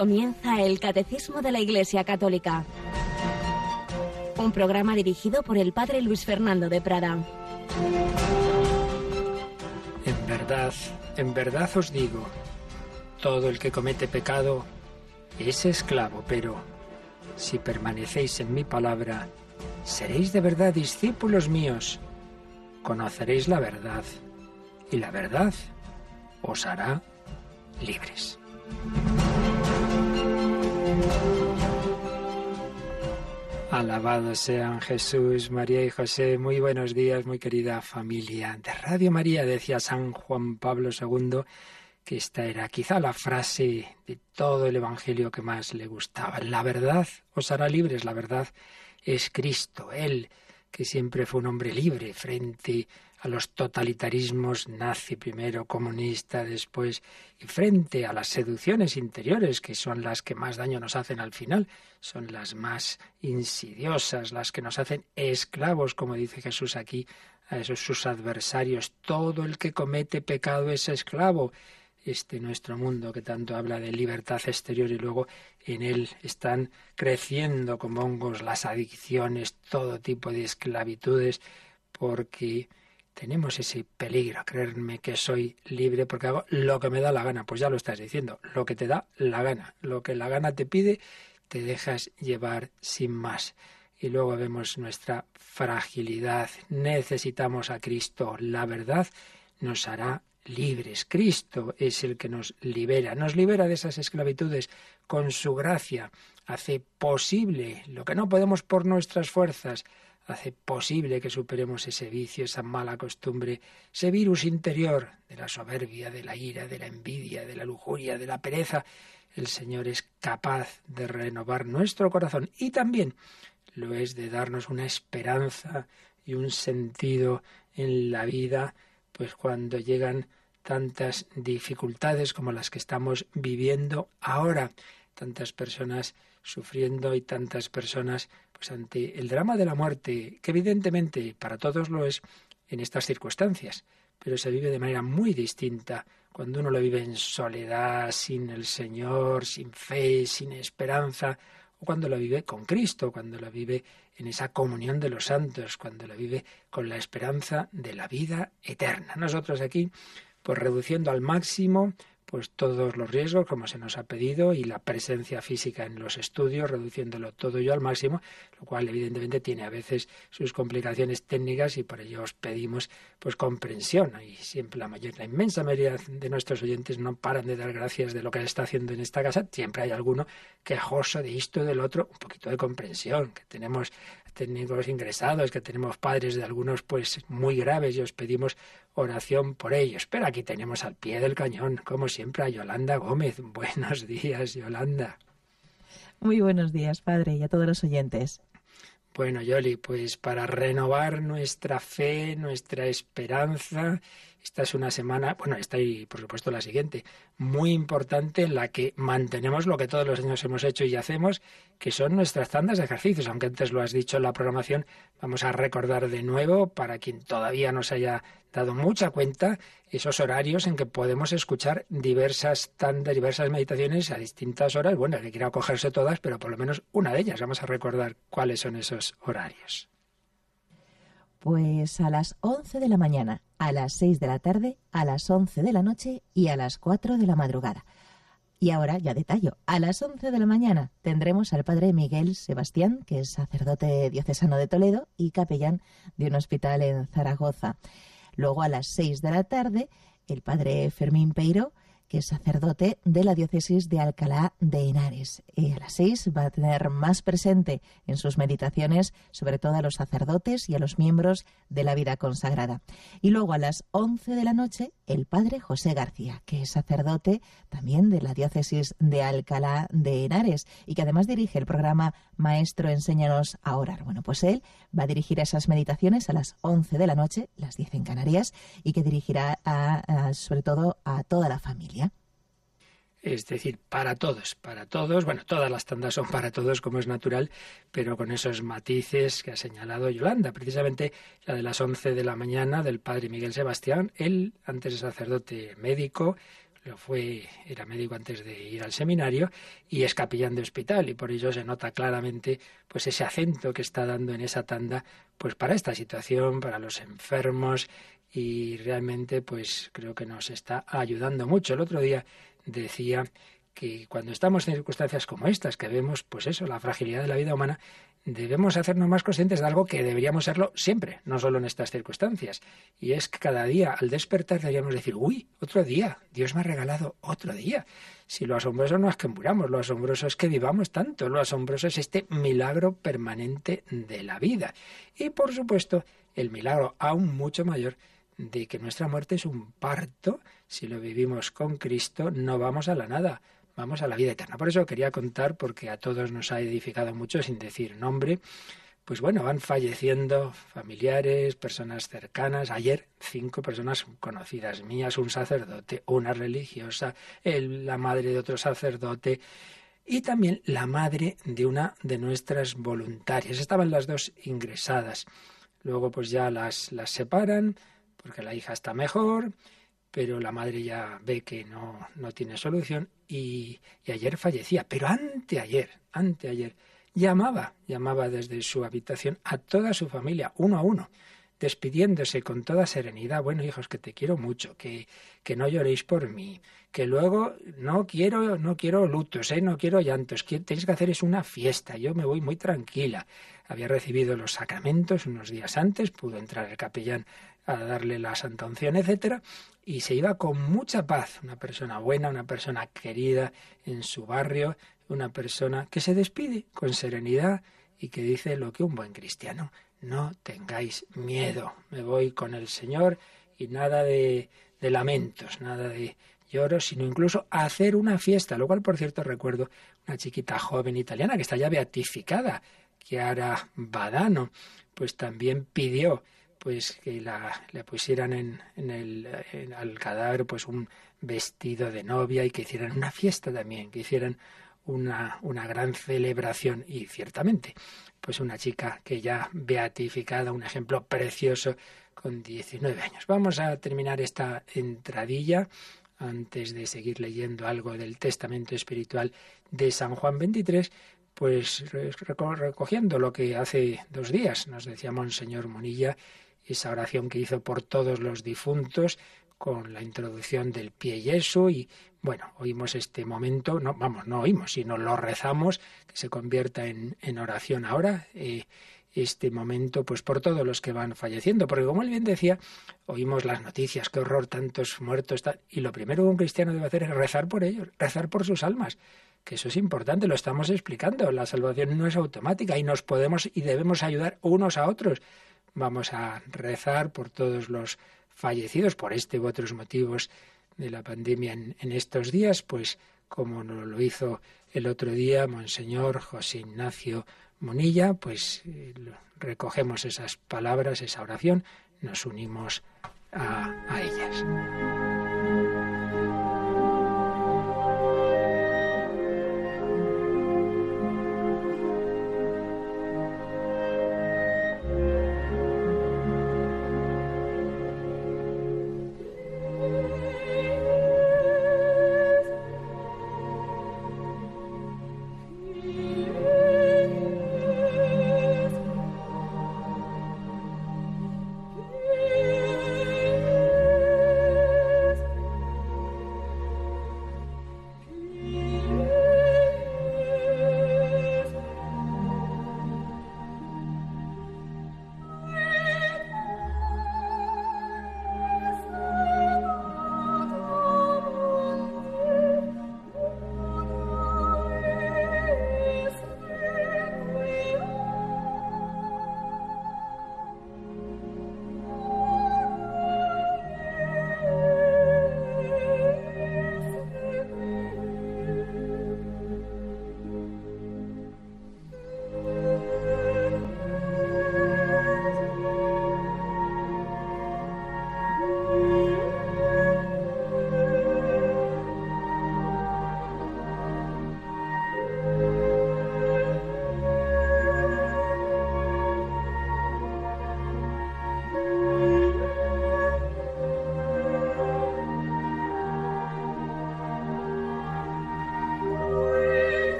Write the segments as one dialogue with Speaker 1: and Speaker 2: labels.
Speaker 1: Comienza el Catecismo de la Iglesia Católica. Un programa dirigido por el Padre Luis Fernando de Prada.
Speaker 2: En verdad, en verdad os digo, todo el que comete pecado es esclavo, pero si permanecéis en mi palabra, seréis de verdad discípulos míos. Conoceréis la verdad y la verdad os hará libres. Alabados sean Jesús, María y José. Muy buenos días, muy querida familia de Radio María. Decía San Juan Pablo II que esta era quizá la frase de todo el Evangelio que más le gustaba. La verdad os hará libres, la verdad es Cristo, Él que siempre fue un hombre libre frente a los totalitarismos nazi primero, comunista después, y frente a las seducciones interiores, que son las que más daño nos hacen al final, son las más insidiosas, las que nos hacen esclavos, como dice Jesús aquí, a esos sus adversarios. Todo el que comete pecado es esclavo este nuestro mundo que tanto habla de libertad exterior y luego en él están creciendo como hongos las adicciones, todo tipo de esclavitudes, porque tenemos ese peligro, creerme que soy libre porque hago lo que me da la gana. Pues ya lo estás diciendo, lo que te da la gana, lo que la gana te pide, te dejas llevar sin más. Y luego vemos nuestra fragilidad. Necesitamos a Cristo. La verdad nos hará libres. Cristo es el que nos libera, nos libera de esas esclavitudes con su gracia, hace posible lo que no podemos por nuestras fuerzas, hace posible que superemos ese vicio, esa mala costumbre, ese virus interior de la soberbia, de la ira, de la envidia, de la lujuria, de la pereza. El Señor es capaz de renovar nuestro corazón y también lo es de darnos una esperanza y un sentido en la vida pues cuando llegan tantas dificultades como las que estamos viviendo ahora, tantas personas sufriendo y tantas personas pues ante el drama de la muerte, que evidentemente para todos lo es en estas circunstancias, pero se vive de manera muy distinta cuando uno lo vive en soledad, sin el Señor, sin fe, sin esperanza, o cuando lo vive con Cristo, cuando lo vive en esa comunión de los santos, cuando lo vive con la esperanza de la vida eterna. Nosotros aquí, pues reduciendo al máximo pues todos los riesgos como se nos ha pedido y la presencia física en los estudios, reduciéndolo todo yo al máximo, lo cual evidentemente tiene a veces sus complicaciones técnicas y por ello os pedimos pues comprensión y siempre la mayor, la inmensa mayoría de nuestros oyentes no paran de dar gracias de lo que se está haciendo en esta casa, siempre hay alguno quejoso de esto, del otro, un poquito de comprensión, que tenemos técnicos ingresados, que tenemos padres de algunos pues muy graves y os pedimos oración por ellos. Pero aquí tenemos al pie del cañón, como siempre, a Yolanda Gómez. Buenos días, Yolanda.
Speaker 3: Muy buenos días, padre, y a todos los oyentes.
Speaker 2: Bueno, Yoli, pues para renovar nuestra fe, nuestra esperanza, esta es una semana, bueno, esta y por supuesto la siguiente, muy importante en la que mantenemos lo que todos los años hemos hecho y hacemos, que son nuestras tandas de ejercicios. Aunque antes lo has dicho en la programación, vamos a recordar de nuevo, para quien todavía no se haya dado mucha cuenta, esos horarios en que podemos escuchar diversas tandas, diversas meditaciones a distintas horas. Bueno, que quiera cogerse todas, pero por lo menos una de ellas. Vamos a recordar cuáles son esos horarios.
Speaker 3: Pues a las 11 de la mañana, a las 6 de la tarde, a las 11 de la noche y a las 4 de la madrugada. Y ahora ya detallo. A las 11 de la mañana tendremos al padre Miguel Sebastián, que es sacerdote diocesano de Toledo y capellán de un hospital en Zaragoza. Luego a las 6 de la tarde, el padre Fermín Peiro, que es sacerdote de la diócesis de Alcalá de Henares. Y a las seis va a tener más presente en sus meditaciones, sobre todo a los sacerdotes y a los miembros de la vida consagrada. Y luego a las once de la noche, el padre José García, que es sacerdote también de la diócesis de Alcalá de Henares y que además dirige el programa Maestro Enséñanos a Orar. Bueno, pues él va a dirigir esas meditaciones a las once de la noche, las diez en Canarias, y que dirigirá sobre todo a toda la familia
Speaker 2: es decir, para todos, para todos, bueno, todas las tandas son para todos como es natural, pero con esos matices que ha señalado Yolanda, precisamente la de las 11 de la mañana del padre Miguel Sebastián, él antes sacerdote médico, lo fue, era médico antes de ir al seminario y es capellán de hospital y por ello se nota claramente pues ese acento que está dando en esa tanda pues para esta situación, para los enfermos y realmente pues creo que nos está ayudando mucho. El otro día decía que cuando estamos en circunstancias como estas, que vemos pues eso, la fragilidad de la vida humana, debemos hacernos más conscientes de algo que deberíamos serlo siempre, no solo en estas circunstancias. Y es que cada día al despertar deberíamos decir, uy, otro día, Dios me ha regalado otro día. Si lo asombroso no es que muramos, lo asombroso es que vivamos tanto, lo asombroso es este milagro permanente de la vida. Y por supuesto, el milagro aún mucho mayor de que nuestra muerte es un parto, si lo vivimos con Cristo, no vamos a la nada, vamos a la vida eterna. Por eso quería contar, porque a todos nos ha edificado mucho sin decir nombre, pues bueno, van falleciendo familiares, personas cercanas. Ayer cinco personas conocidas mías, un sacerdote, una religiosa, la madre de otro sacerdote y también la madre de una de nuestras voluntarias. Estaban las dos ingresadas. Luego pues ya las, las separan porque la hija está mejor pero la madre ya ve que no, no tiene solución y, y, ayer fallecía, pero anteayer, anteayer, llamaba, llamaba desde su habitación a toda su familia, uno a uno, despidiéndose con toda serenidad, bueno hijos, que te quiero mucho, que, que no lloréis por mí, que luego no quiero, no quiero lutos, ¿eh? no quiero llantos, que tenéis que hacer es una fiesta, yo me voy muy tranquila. Había recibido los sacramentos unos días antes, pudo entrar el capellán a darle la santa unción, etcétera, y se iba con mucha paz, una persona buena, una persona querida en su barrio, una persona que se despide con serenidad y que dice lo que un buen cristiano, no tengáis miedo, me voy con el Señor y nada de, de lamentos, nada de lloros, sino incluso hacer una fiesta, lo cual por cierto recuerdo una chiquita joven italiana que está ya beatificada, Chiara Badano, pues también pidió pues que la, le pusieran en, en el, al cadáver pues un vestido de novia y que hicieran una fiesta también, que hicieran una, una gran celebración y ciertamente pues una chica que ya beatificada, un ejemplo precioso con 19 años. Vamos a terminar esta entradilla antes de seguir leyendo algo del testamento espiritual de San Juan 23, pues recogiendo lo que hace dos días nos decía Monseñor Monilla esa oración que hizo por todos los difuntos con la introducción del pie yeso y bueno, oímos este momento, no, vamos, no oímos, sino lo rezamos, que se convierta en, en oración ahora, eh, este momento, pues por todos los que van falleciendo, porque como él bien decía, oímos las noticias, qué horror, tantos muertos, y lo primero que un cristiano debe hacer es rezar por ellos, rezar por sus almas, que eso es importante, lo estamos explicando, la salvación no es automática y nos podemos y debemos ayudar unos a otros Vamos a rezar por todos los fallecidos por este u otros motivos de la pandemia en, estos días, pues como lo hizo el otro día Monseñor José Ignacio Monilla, pues eh, recogemos esas palabras, esa oración, nos unimos a ellas.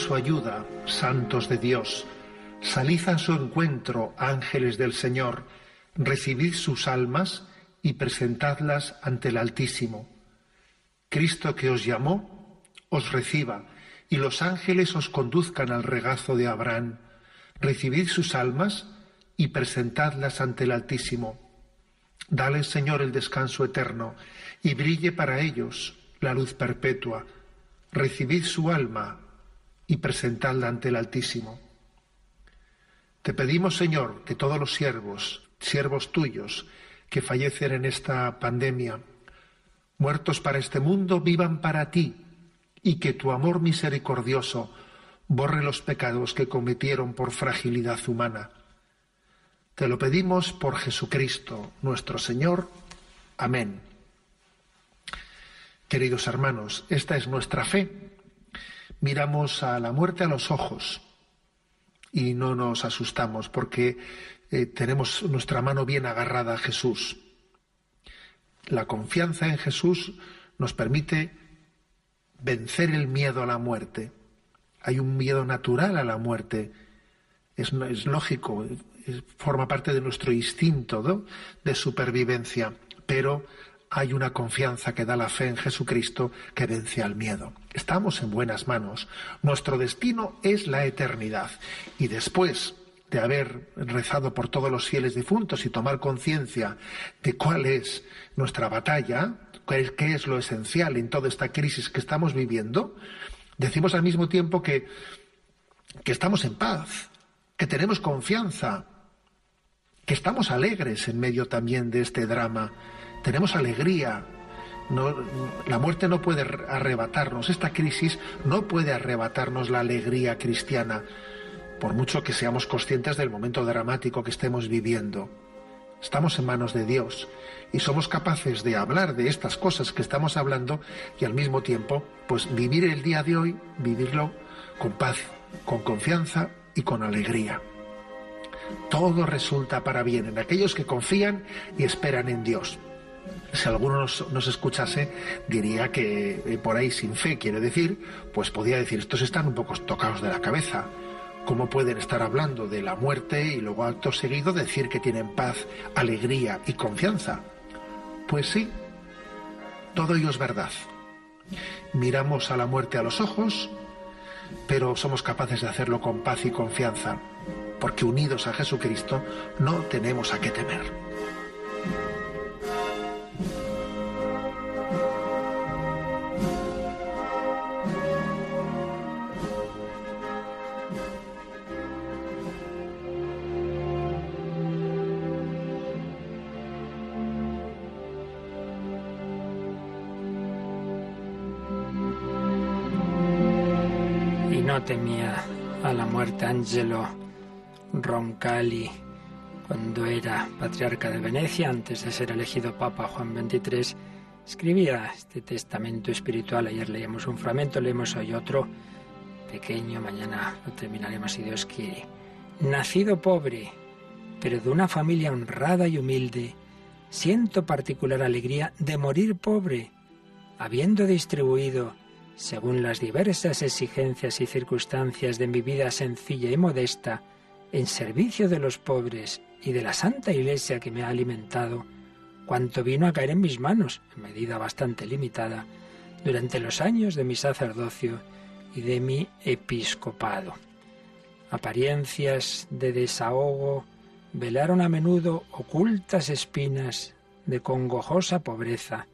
Speaker 4: Su ayuda, santos de Dios, salid a su encuentro, ángeles del Señor, recibid sus almas y presentadlas ante el Altísimo. Cristo que os llamó, os reciba, y los ángeles os conduzcan al regazo de Abraham. Recibid sus almas y presentadlas ante el Altísimo. Dale, Señor, el descanso eterno, y brille para ellos la luz perpetua. Recibid su alma y presentadla ante el Altísimo. Te pedimos, Señor, que todos los siervos, siervos tuyos, que fallecen en esta pandemia, muertos para este mundo, vivan para ti, y que tu amor misericordioso borre los pecados que cometieron por fragilidad humana. Te lo pedimos por Jesucristo, nuestro Señor. Amén. Queridos hermanos, esta es nuestra fe. Miramos a la muerte a los ojos y no nos asustamos porque eh, tenemos nuestra mano bien agarrada a Jesús. La confianza en Jesús nos permite vencer el miedo a la muerte. Hay un miedo natural a la muerte. Es, lógico, forma parte de nuestro instinto de supervivencia, pero hay una confianza que da la fe en Jesucristo que vence al miedo. Estamos en buenas manos. Nuestro destino es la eternidad. Y después de haber rezado por todos los fieles difuntos y tomar conciencia de cuál es nuestra batalla, qué es lo esencial en toda esta crisis que estamos viviendo, decimos al mismo tiempo que, que estamos en paz, que tenemos confianza, que estamos alegres en medio también de este drama tenemos alegría. la muerte no puede arrebatarnos, esta crisis no puede arrebatarnos la alegría cristiana, por mucho que seamos conscientes del momento dramático que estemos viviendo. Estamos en manos de Dios y somos capaces de hablar de estas cosas que estamos hablando y al mismo tiempo, pues vivir el día de hoy, vivirlo con paz, con confianza y con alegría. Todo resulta para bien en aquellos que confían y esperan en Dios si alguno nos, escuchase, diría que eh, por ahí sin fe quiere decir, pues podría decir, estos están un poco tocados de la cabeza. ¿Cómo pueden estar hablando de la muerte y luego acto seguido decir que tienen paz, alegría y confianza? Pues sí, todo ello es verdad. Miramos a la muerte a los ojos, pero somos capaces de hacerlo con paz y confianza, porque unidos a Jesucristo no tenemos a qué temer.
Speaker 2: Temía a la muerte Angelo Roncalli cuando era patriarca de Venecia, antes de ser elegido Papa Juan XXIII, escribía este testamento espiritual. Ayer leíamos un fragmento, leemos hoy otro pequeño, mañana lo terminaremos si Dios quiere. Nacido pobre, pero de una familia honrada y humilde, siento particular alegría de morir pobre, habiendo distribuido según las diversas exigencias y circunstancias de mi vida sencilla y modesta, en servicio de los pobres y de la Santa Iglesia que me ha alimentado, cuanto vino a caer en mis manos, en medida bastante limitada, durante los años de mi sacerdocio y de mi episcopado. Apariencias de desahogo velaron a menudo ocultas espinas de congojosa pobreza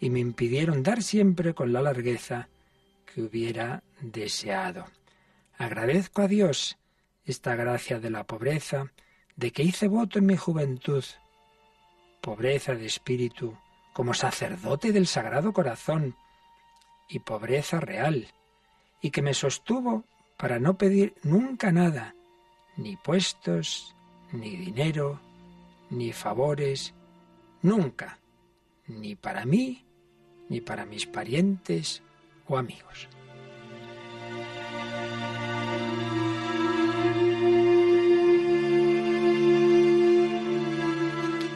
Speaker 2: y me impidieron dar siempre con la largueza que hubiera deseado. Agradezco a Dios esta gracia de la pobreza, de que hice voto en mi juventud, pobreza de espíritu, como sacerdote del Sagrado Corazón, y pobreza real, y que me sostuvo para no pedir nunca nada, ni puestos, ni dinero, ni favores, nunca, ni para mí, ni para mis parientes o amigos.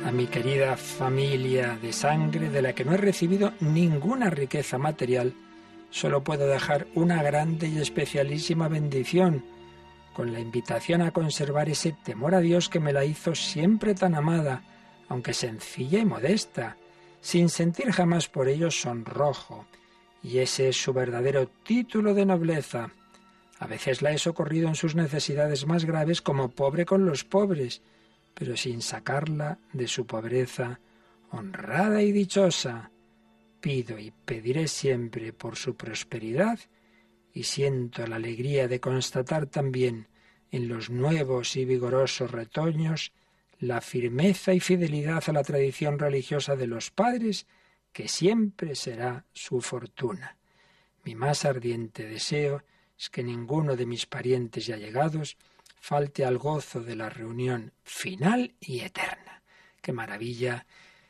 Speaker 2: A mi querida familia de sangre, de la que no he recibido ninguna riqueza material, solo puedo dejar una grande y especialísima bendición, con la invitación a conservar ese temor a Dios que me la hizo siempre tan amada, aunque sencilla y modesta, sin sentir jamás por ello sonrojo. Y ese es su verdadero título de nobleza. A veces la he socorrido en sus necesidades más graves como pobre con los pobres, pero sin sacarla de su pobreza, honrada y dichosa. Pido y pediré siempre por su prosperidad y siento la alegría de constatar también en los nuevos y vigorosos retoños la firmeza y fidelidad a la tradición religiosa de los padres, que siempre será su fortuna. Mi más ardiente deseo es que ninguno de mis parientes y allegados falte al gozo de la reunión final y eterna. Qué maravilla,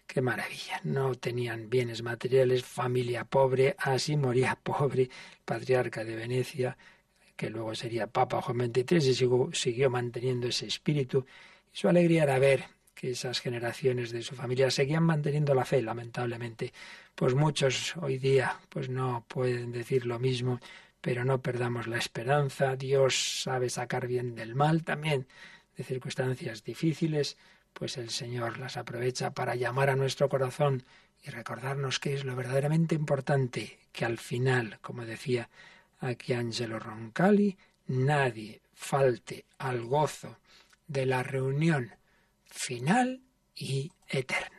Speaker 2: qué maravilla. No tenían bienes materiales, familia pobre, así moría pobre, patriarca de Venecia, que luego sería Papa Juan XXIII y siguió, siguió manteniendo ese espíritu. Y su alegría era ver que esas generaciones de su familia seguían manteniendo la fe, lamentablemente. Pues muchos hoy día pues no pueden decir lo mismo pero no perdamos la esperanza. Dios sabe sacar bien del mal también de circunstancias difíciles, pues el Señor las aprovecha para llamar a nuestro corazón y recordarnos que es lo verdaderamente importante, que al final, como decía aquí Angelo Roncalli, nadie falte al gozo de la reunión final y eterna.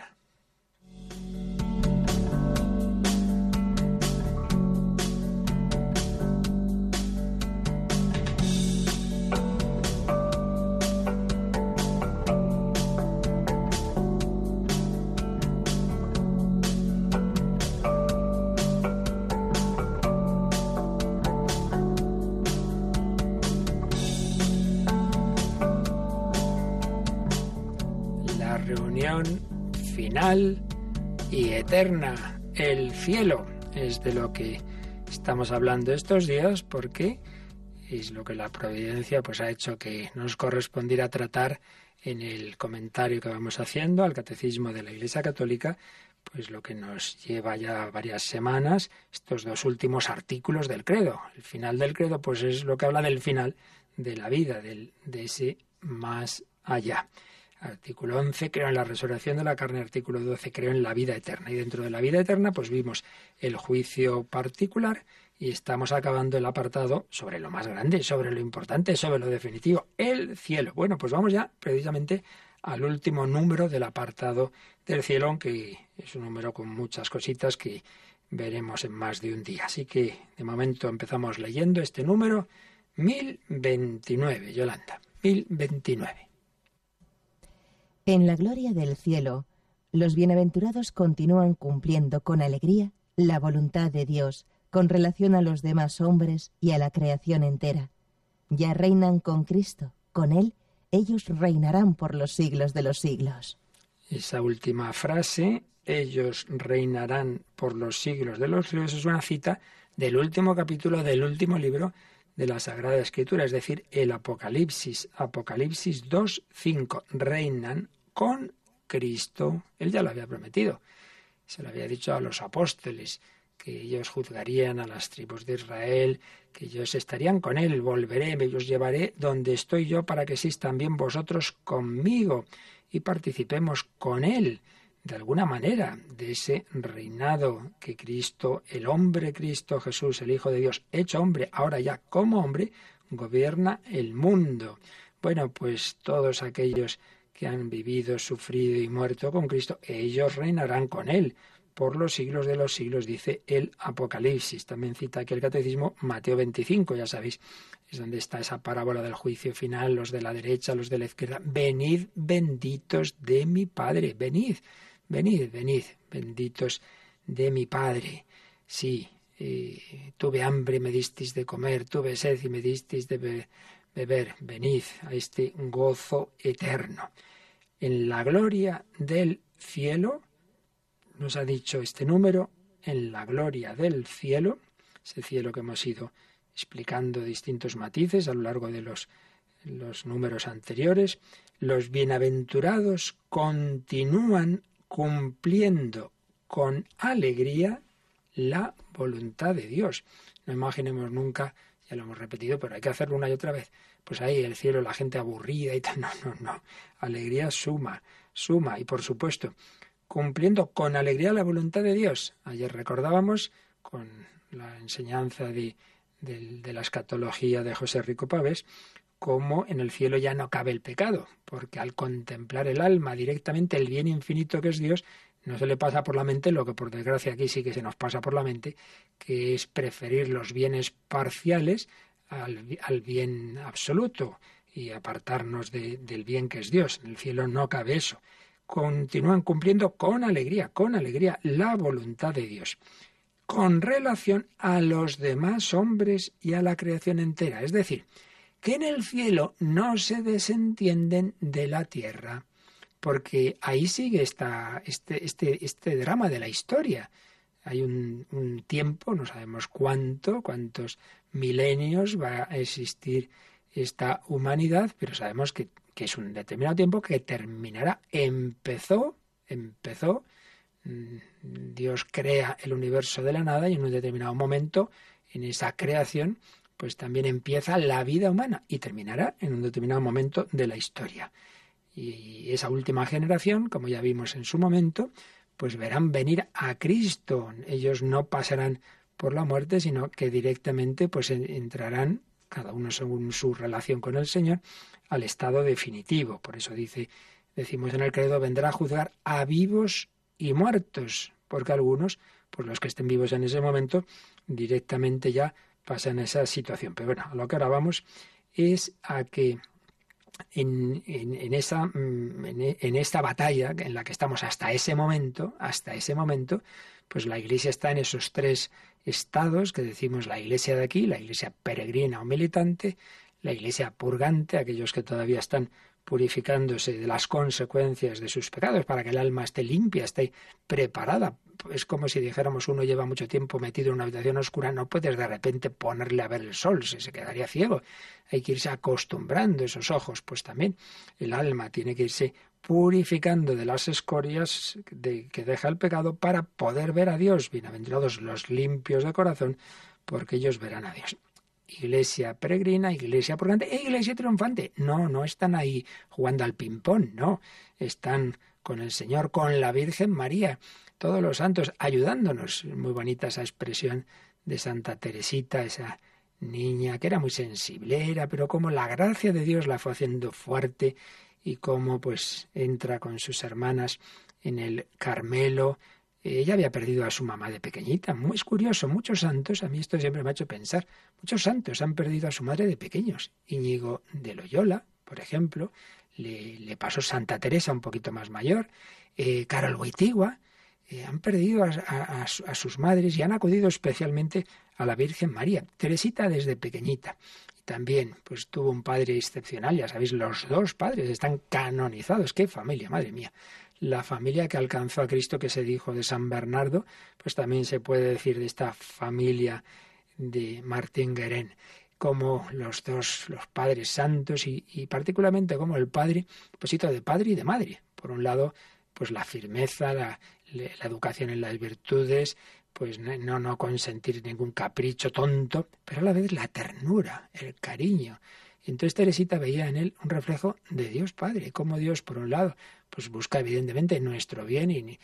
Speaker 2: Y eterna. El cielo es de lo que estamos hablando estos días porque es lo que la providencia pues ha hecho que nos correspondiera tratar en el comentario que vamos haciendo al catecismo de la Iglesia Católica, pues lo que nos lleva ya varias semanas estos dos últimos artículos del credo. El final del credo pues es lo que habla del final de la vida, del, de ese más allá. Artículo 11, creo en la resurrección de la carne. Artículo 12, creo en la vida eterna. Y dentro de la vida eterna, pues vimos el juicio particular y estamos acabando el apartado sobre lo más grande, sobre lo importante, sobre lo definitivo, el cielo. Bueno, pues vamos ya precisamente al último número del apartado del cielo, aunque es un número con muchas cositas que veremos en más de un día. Así que de momento empezamos leyendo este número 1029, Yolanda, 1029.
Speaker 3: En la gloria del cielo, los bienaventurados continúan cumpliendo con alegría la voluntad de Dios con relación a los demás hombres y a la creación entera. Ya reinan con Cristo, con Él ellos reinarán por los siglos de los siglos.
Speaker 2: Esa última frase, ellos reinarán por los siglos de los siglos, es una cita del último capítulo del último libro de la Sagrada Escritura, es decir, el Apocalipsis. Apocalipsis 2.5. Reinan con Cristo. Él ya lo había prometido. Se lo había dicho a los apóstoles, que ellos juzgarían a las tribus de Israel, que ellos estarían con Él, volveré, me los llevaré donde estoy yo para que seáis también vosotros conmigo y participemos con Él de alguna manera de ese reinado que Cristo, el hombre Cristo Jesús, el Hijo de Dios, hecho hombre, ahora ya como hombre, gobierna el mundo. Bueno, pues todos aquellos que han vivido, sufrido y muerto con Cristo, ellos reinarán con Él por los siglos de los siglos, dice el Apocalipsis. También cita aquí el Catecismo Mateo 25, ya sabéis, es donde está esa parábola del juicio final, los de la derecha, los de la izquierda. Venid benditos de mi Padre, venid, venid, venid, benditos de mi Padre. Sí, eh, tuve hambre, me disteis de comer, tuve sed y me disteis de beber, venid a este gozo eterno en la gloria del cielo, nos ha dicho este número, en la gloria del cielo, ese cielo que hemos ido explicando distintos matices a lo largo de los, los números anteriores, los bienaventurados continúan cumpliendo con alegría la voluntad de Dios. No imaginemos nunca, ya lo hemos repetido, pero hay que hacerlo una y otra vez. Pues ahí el cielo, la gente aburrida y tal. No, no, no. Alegría suma, suma. Y por supuesto, cumpliendo con alegría la voluntad de Dios. Ayer recordábamos con la enseñanza de, de la escatología de José Rico Pávez, cómo en el cielo ya no cabe el pecado, porque al contemplar el alma directamente el bien infinito que es Dios, no se le pasa por la mente lo que por desgracia aquí sí que se nos pasa por la mente, que es preferir los bienes parciales al, al bien absoluto y apartarnos del bien que es Dios. En el cielo no cabe eso. Continúan cumpliendo con alegría, con alegría, la voluntad de Dios con relación a los demás hombres y a la creación entera. Es decir, que en el cielo no se desentienden de la tierra, porque ahí sigue esta, este, este, este drama de la historia. Hay un, tiempo, no sabemos cuánto, cuántos milenios va a existir esta humanidad, pero sabemos que, que es un determinado tiempo que terminará. Empezó, empezó, mm, Dios crea el universo de la nada y en un determinado momento, en esa creación, pues también empieza la vida humana y terminará en un determinado momento de la historia. Y esa última generación, como ya vimos en su momento, pues verán venir a Cristo. Ellos no pasarán por la muerte, sino que directamente pues entrarán, cada uno según su relación con el Señor, al estado definitivo. Por eso dice, decimos en el credo, vendrá a juzgar a vivos y muertos, porque algunos, pues los que estén vivos en ese momento, directamente ya pasa en esa situación. Pero bueno, a lo que ahora vamos es a que en, en, esa, mm, en, esta batalla en la que estamos hasta ese momento, hasta ese momento, pues la Iglesia está en esos tres estados que decimos la Iglesia de aquí, la Iglesia peregrina o militante, la Iglesia purgante, aquellos que todavía están purificándose de las consecuencias de sus pecados, para que el alma esté limpia, esté preparada. Es como si dijéramos uno lleva mucho tiempo metido en una habitación oscura, no puedes de repente ponerle a ver el sol, se, se quedaría ciego. Hay que irse acostumbrando esos ojos, pues también el alma tiene que irse purificando de las escorias de, que deja el pecado para poder ver a Dios. Bienaventurados los limpios de corazón, porque ellos verán a Dios iglesia peregrina, iglesia purgante e iglesia triunfante. No, no están ahí jugando al ping-pong, no. Están con el Señor, con la Virgen María, todos los santos ayudándonos. Muy bonita esa expresión de Santa Teresita, esa niña que era muy sensiblera, pero como la gracia de Dios la fue haciendo fuerte y cómo pues entra con sus hermanas en el Carmelo, ella había perdido a su mamá de pequeñita. Muy curioso, muchos santos, a mí esto siempre me ha hecho pensar, muchos santos han perdido a su madre de pequeños. Íñigo de Loyola, por ejemplo, le, pasó Santa Teresa un poquito más mayor, eh, Carol Wojtyła, eh, han perdido a, sus madres y han acudido especialmente a la Virgen María. Teresita desde pequeñita. También, pues tuvo un padre excepcional, ya sabéis, los dos padres están canonizados. ¡Qué familia, madre mía! La familia que alcanzó a Cristo que se dijo de San Bernardo, pues también se puede decir de esta familia de Martín Guerén, como los dos, los padres santos y, particularmente como el padre, pues de padre y de madre. Por un lado, pues la firmeza, la, la educación en las virtudes, pues no, no consentir ningún capricho tonto, pero a la vez la ternura, el cariño, entonces Teresita veía en él un reflejo de Dios Padre, como Dios, por un lado, pues busca evidentemente nuestro bien y,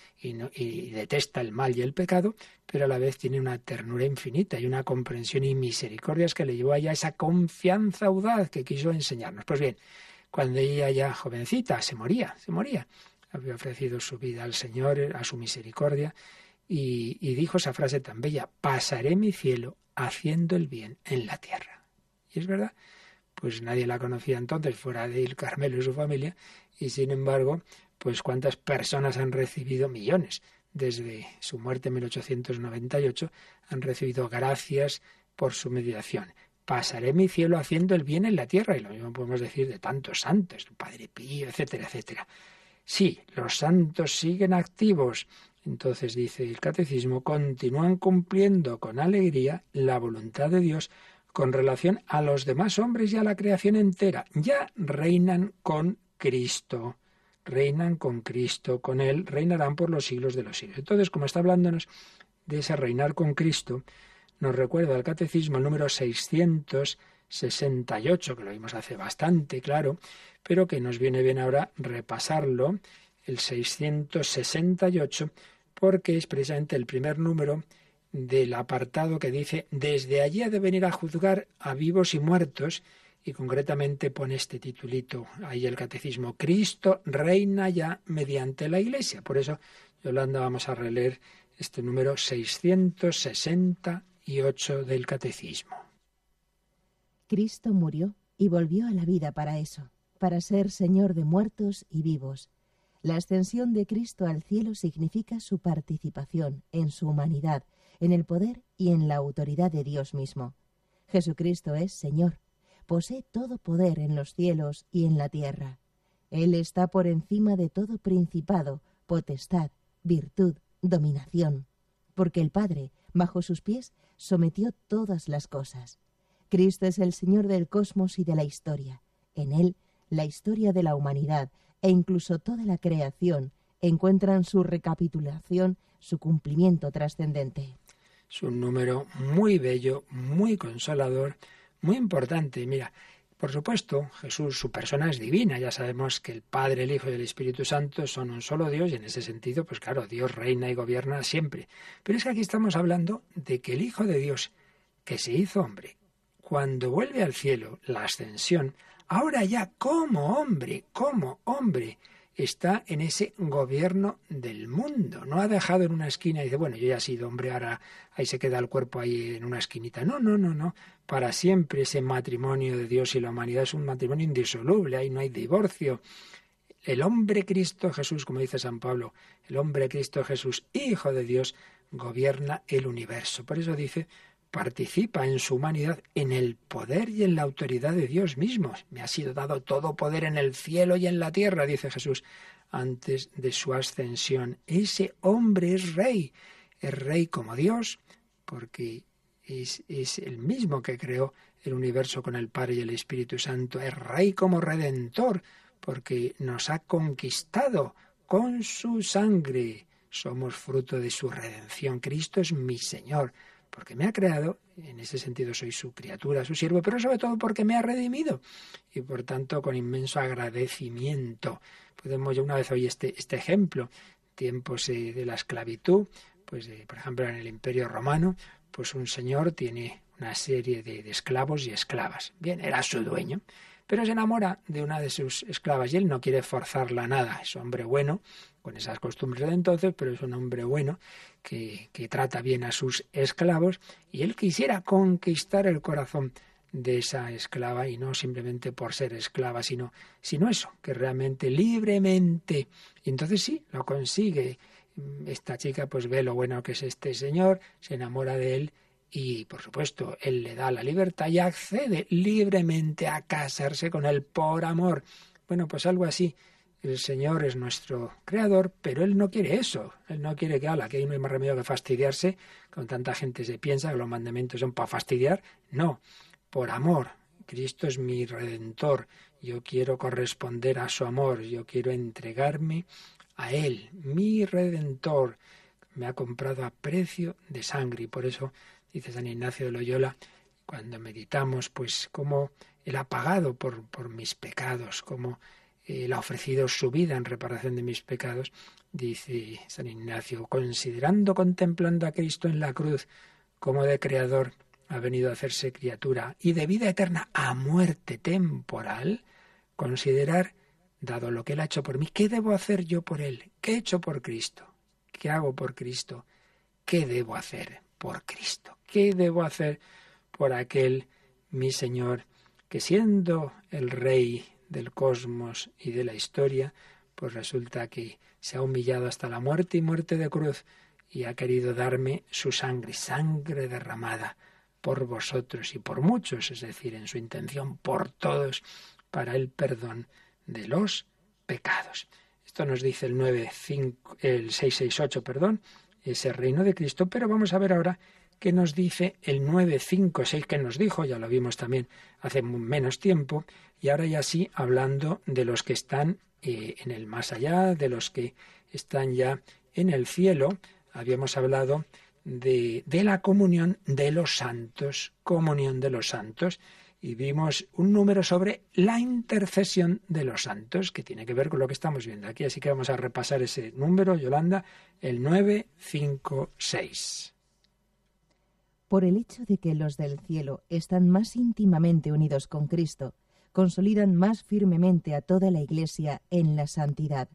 Speaker 2: detesta el mal y el pecado, pero a la vez tiene una ternura infinita y una comprensión y misericordias que le llevó allá esa confianza audaz que quiso enseñarnos. Pues bien, cuando ella ya jovencita se moría, se moría, había ofrecido su vida al Señor, a su misericordia, y, y dijo esa frase tan bella, pasaré mi cielo haciendo el bien en la tierra. Y es verdad, pues nadie la conocía entonces fuera de el Carmelo y su familia, y sin embargo, pues cuántas personas han recibido millones desde su muerte en 1898, han recibido gracias por su mediación. Pasaré mi cielo haciendo el bien en la tierra, y lo mismo podemos decir de tantos santos, Padre Pío, etcétera, etcétera. Sí, los santos siguen activos. Entonces dice el catecismo, continúan cumpliendo con alegría la voluntad de Dios con relación a los demás hombres y a la creación entera. Ya reinan con Cristo. Reinan con Cristo, con Él, reinarán por los siglos de los siglos. Entonces, como está hablándonos de ese reinar con Cristo, nos recuerda el Catecismo el número 668, que lo vimos hace bastante, claro, pero que nos viene bien ahora repasarlo, el 668, porque es precisamente el primer número del apartado que dice, desde allí ha de venir a juzgar a vivos y muertos, y concretamente pone este titulito ahí el catecismo, Cristo reina ya mediante la Iglesia. Por eso, Yolanda, vamos a releer este número 668 del catecismo.
Speaker 3: Cristo murió y volvió a la vida para eso, para ser Señor de muertos y vivos. La ascensión de Cristo al cielo significa su participación en su humanidad, en el poder y en la autoridad de Dios mismo. Jesucristo es Señor, posee todo poder en los cielos y en la tierra. Él está por encima de todo principado, potestad, virtud, dominación, porque el Padre, bajo sus pies, sometió todas las cosas. Cristo es el Señor del cosmos y de la historia. En Él, la historia de la humanidad e incluso toda la creación encuentran su recapitulación, su cumplimiento trascendente.
Speaker 2: Es un número muy bello, muy consolador, muy importante. Mira, por supuesto, Jesús, su persona es divina. Ya sabemos que el Padre, el Hijo y el Espíritu Santo son un solo Dios y en ese sentido, pues claro, Dios reina y gobierna siempre. Pero es que aquí estamos hablando de que el Hijo de Dios, que se hizo hombre, cuando vuelve al cielo, la ascensión, ahora ya como hombre, como hombre, está en ese gobierno del mundo. No ha dejado en una esquina y dice, bueno, yo ya he sido hombre, ahora ahí se queda el cuerpo ahí en una esquinita. No, no, no, no. Para siempre ese matrimonio de Dios y la humanidad es un matrimonio indisoluble, ahí no hay divorcio. El hombre Cristo Jesús, como dice San Pablo, el hombre Cristo Jesús, Hijo de Dios, gobierna el universo. Por eso dice, participa en su humanidad en el poder y en la autoridad de Dios mismo. Me ha sido dado todo poder en el cielo y en la tierra, dice Jesús, antes de su ascensión. Ese hombre es rey, es rey como Dios, porque es, es el mismo que creó el universo con el Padre y el Espíritu Santo, es rey como redentor, porque nos ha conquistado con su sangre. Somos fruto de su redención. Cristo es mi Señor porque me ha creado, en ese sentido soy su criatura, su siervo, pero sobre todo porque me ha redimido y por tanto con inmenso agradecimiento. Podemos ya una vez oír este, este ejemplo, tiempos eh, de la esclavitud, pues eh, por ejemplo en el Imperio Romano, pues un señor tiene una serie de esclavos y esclavas. Bien, era su dueño pero se enamora de una de sus esclavas y él no quiere forzarla a nada. Es hombre bueno, con esas costumbres de entonces, pero es un hombre bueno que, que trata bien a sus esclavos y él quisiera conquistar el corazón de esa esclava y no simplemente por ser esclava, sino, sino eso, que realmente libremente. Y entonces sí, lo consigue. Esta chica pues ve lo bueno que es este señor, se enamora de él y, por supuesto, él le da la libertad y accede libremente a casarse con él por amor. Bueno, pues algo así el Señor es nuestro creador, pero Él no quiere eso. Él no quiere que, ala, que ahí no hay más remedio que fastidiarse, con tanta gente se piensa que los mandamientos son para fastidiar. No, por amor. Cristo es mi redentor. Yo quiero corresponder a su amor. Yo quiero entregarme a Él, mi redentor. Me ha comprado a precio de sangre y por eso, dice San Ignacio de Loyola, cuando meditamos, pues cómo Él ha pagado por, por mis pecados, cómo él ha ofrecido su vida en reparación de mis pecados, dice San Ignacio, considerando, contemplando a Cristo en la cruz como de creador, ha venido a hacerse criatura y de vida eterna a muerte temporal, considerar, dado lo que Él ha hecho por mí, ¿qué debo hacer yo por Él? ¿Qué he hecho por Cristo? ¿Qué hago por Cristo? ¿Qué debo hacer por Cristo? ¿Qué debo hacer por aquel, mi Señor, que siendo el Rey del cosmos y de la historia, pues resulta que se ha humillado hasta la muerte y muerte de cruz y ha querido darme su sangre, sangre derramada por vosotros y por muchos, es decir, en su intención por todos, para el perdón de los pecados. Esto nos dice el 95, el 668, perdón, ese reino de Cristo, pero vamos a ver ahora qué nos dice el 956 que nos dijo, ya lo vimos también hace menos tiempo, y ahora ya sí hablando de los que están eh, en el más allá, de los que están ya en el cielo. Habíamos hablado de, de la comunión de los santos, comunión de los santos y vimos un número sobre la intercesión de los santos, que tiene que ver con lo que estamos viendo aquí. Así que vamos a repasar ese número, Yolanda, el 956.
Speaker 3: Por el hecho de que los del cielo están más íntimamente unidos con Cristo, consolidan más firmemente a toda la Iglesia en la santidad.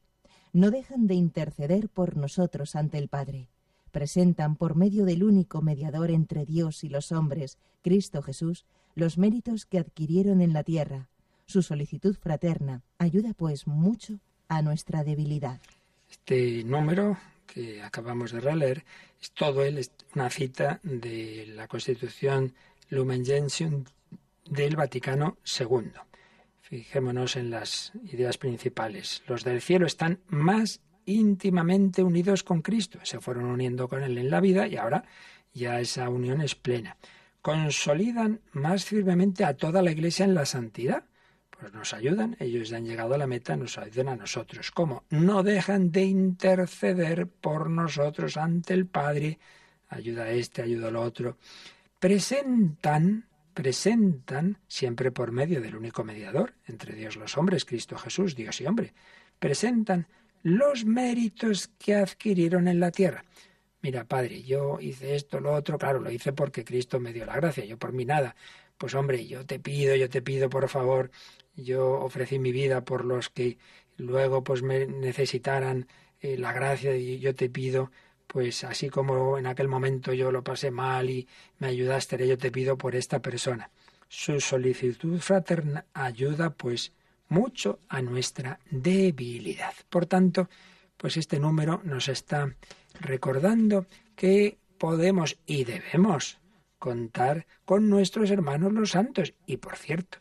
Speaker 3: No dejan de interceder por nosotros ante el Padre. Presentan por medio del único mediador entre Dios y los hombres, Cristo Jesús, los méritos que adquirieron en la tierra. Su solicitud fraterna ayuda pues mucho a nuestra debilidad.
Speaker 2: Este número que acabamos de releer es todo él es una cita de la Constitución Lumen Gentium del Vaticano II. Fijémonos en las ideas principales. Los del cielo están más íntimamente unidos con Cristo. Se fueron uniendo con Él en la vida y ahora ya esa unión es plena consolidan más firmemente a toda la Iglesia en la santidad. Pues nos ayudan, ellos ya han llegado a la meta, nos ayudan a nosotros. ¿Cómo? No dejan de interceder por nosotros ante el Padre. Ayuda a este, ayuda al otro. Presentan, presentan, siempre por medio del único mediador entre Dios los hombres, Cristo Jesús, Dios y hombre, presentan los méritos que adquirieron en la tierra mira, padre, yo hice esto, lo otro, claro, lo hice porque Cristo me dio la gracia, yo por mí nada. Pues hombre, yo te pido, yo te pido, por favor, yo ofrecí mi vida por los que luego pues me necesitaran eh, la gracia y yo te pido, pues así como en aquel momento yo lo pasé mal y me ayudaste, yo te pido por esta persona. Su solicitud fraterna ayuda pues mucho a nuestra debilidad. Por tanto, pues este número nos está recordando que podemos y debemos contar con nuestros hermanos los santos. Y por cierto,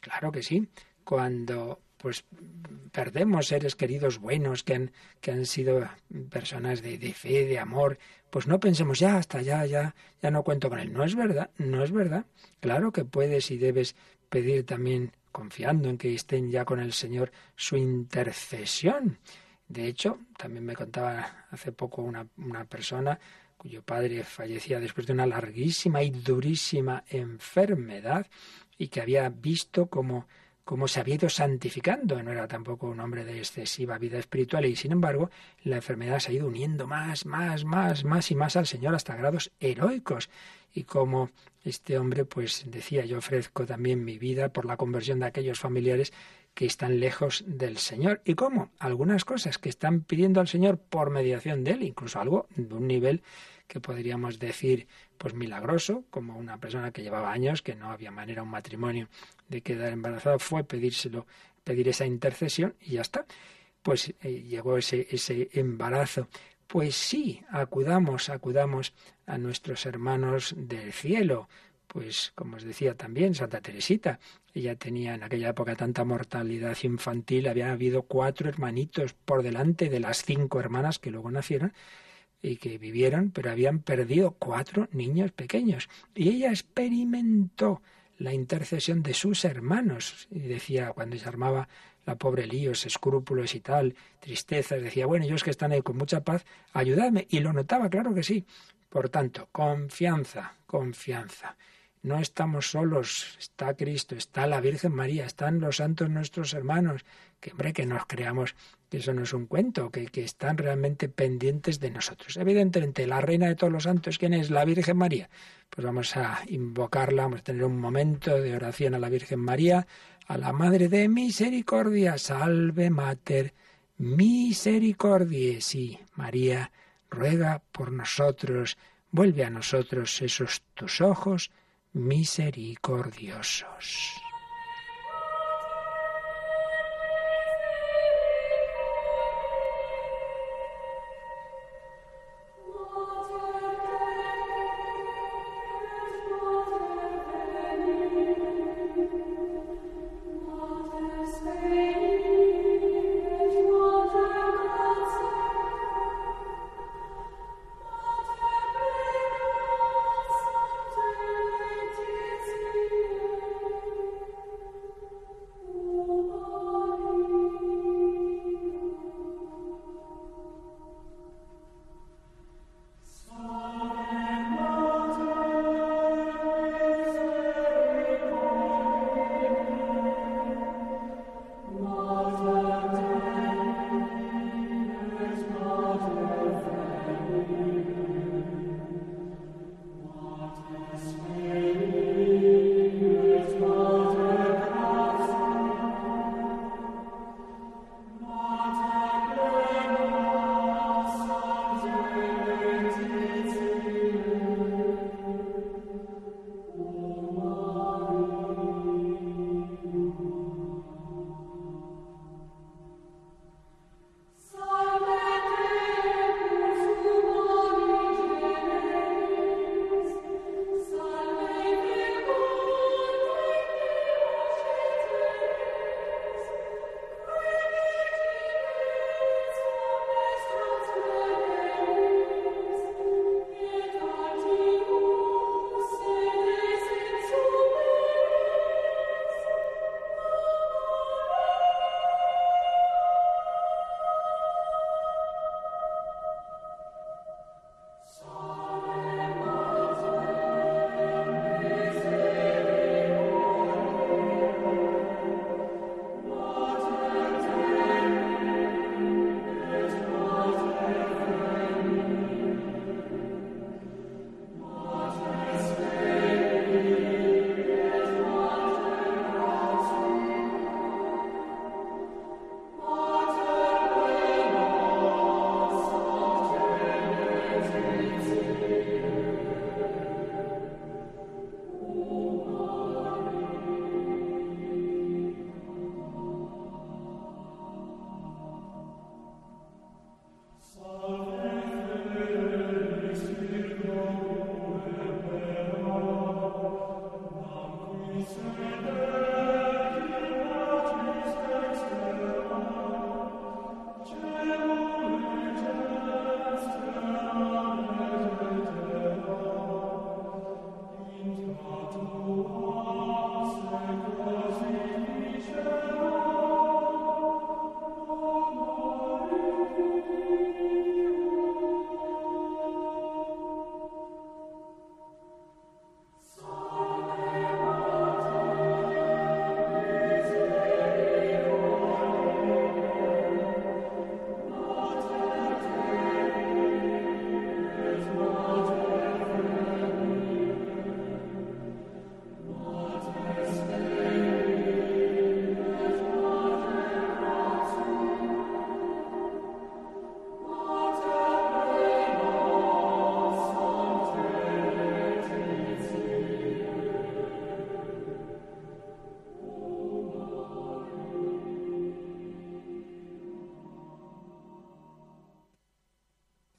Speaker 2: claro que sí, cuando pues perdemos seres queridos buenos que han, que han sido personas de, de, fe, de amor, pues no pensemos ya, hasta ya, ya, ya no cuento con él. No es verdad, no es verdad. Claro que puedes y debes pedir también, confiando en que estén ya con el Señor, su intercesión. De hecho, también me contaba hace poco una, persona cuyo padre fallecía después de una larguísima y durísima enfermedad y que había visto cómo, cómo se había ido santificando. No era tampoco un hombre de excesiva vida espiritual y sin embargo la enfermedad se ha ido uniendo más, más, más, más y más al Señor hasta grados heroicos. Y como este hombre pues decía yo ofrezco también mi vida por la conversión de aquellos familiares que están lejos del Señor. ¿Y cómo? Algunas cosas que están pidiendo al Señor por mediación de Él, incluso algo de un nivel que podríamos decir pues milagroso, como una persona que llevaba años, que no había manera un matrimonio de quedar embarazada, fue pedírselo, pedir esa intercesión y ya está. Pues eh, llegó ese, ese embarazo. Pues sí, acudamos, acudamos a nuestros hermanos del cielo, pues como os decía también, Santa Teresita, ella tenía en aquella época tanta mortalidad infantil, había habido cuatro hermanitos por delante de las cinco hermanas que luego nacieron y que vivieron, pero habían perdido cuatro niños pequeños. Y ella experimentó la intercesión de sus hermanos. Y decía, cuando se armaba la pobre líos, escrúpulos y tal, tristezas, decía, bueno, ellos que están ahí con mucha paz, ayúdame. Y lo notaba, claro que sí. Por tanto, confianza, confianza. No estamos solos, está Cristo, está la Virgen María, están los santos nuestros hermanos, que hombre, que nos creamos que eso no es un cuento, que, están realmente pendientes de nosotros. Evidentemente, la reina de todos los santos, ¿quién es? La Virgen María. Pues vamos a invocarla, vamos a tener un momento de oración a la Virgen María, a la Madre de Misericordia, salve Mater, misericordia. Sí, María, ruega por nosotros, vuelve a nosotros esos tus ojos, misericordiosos.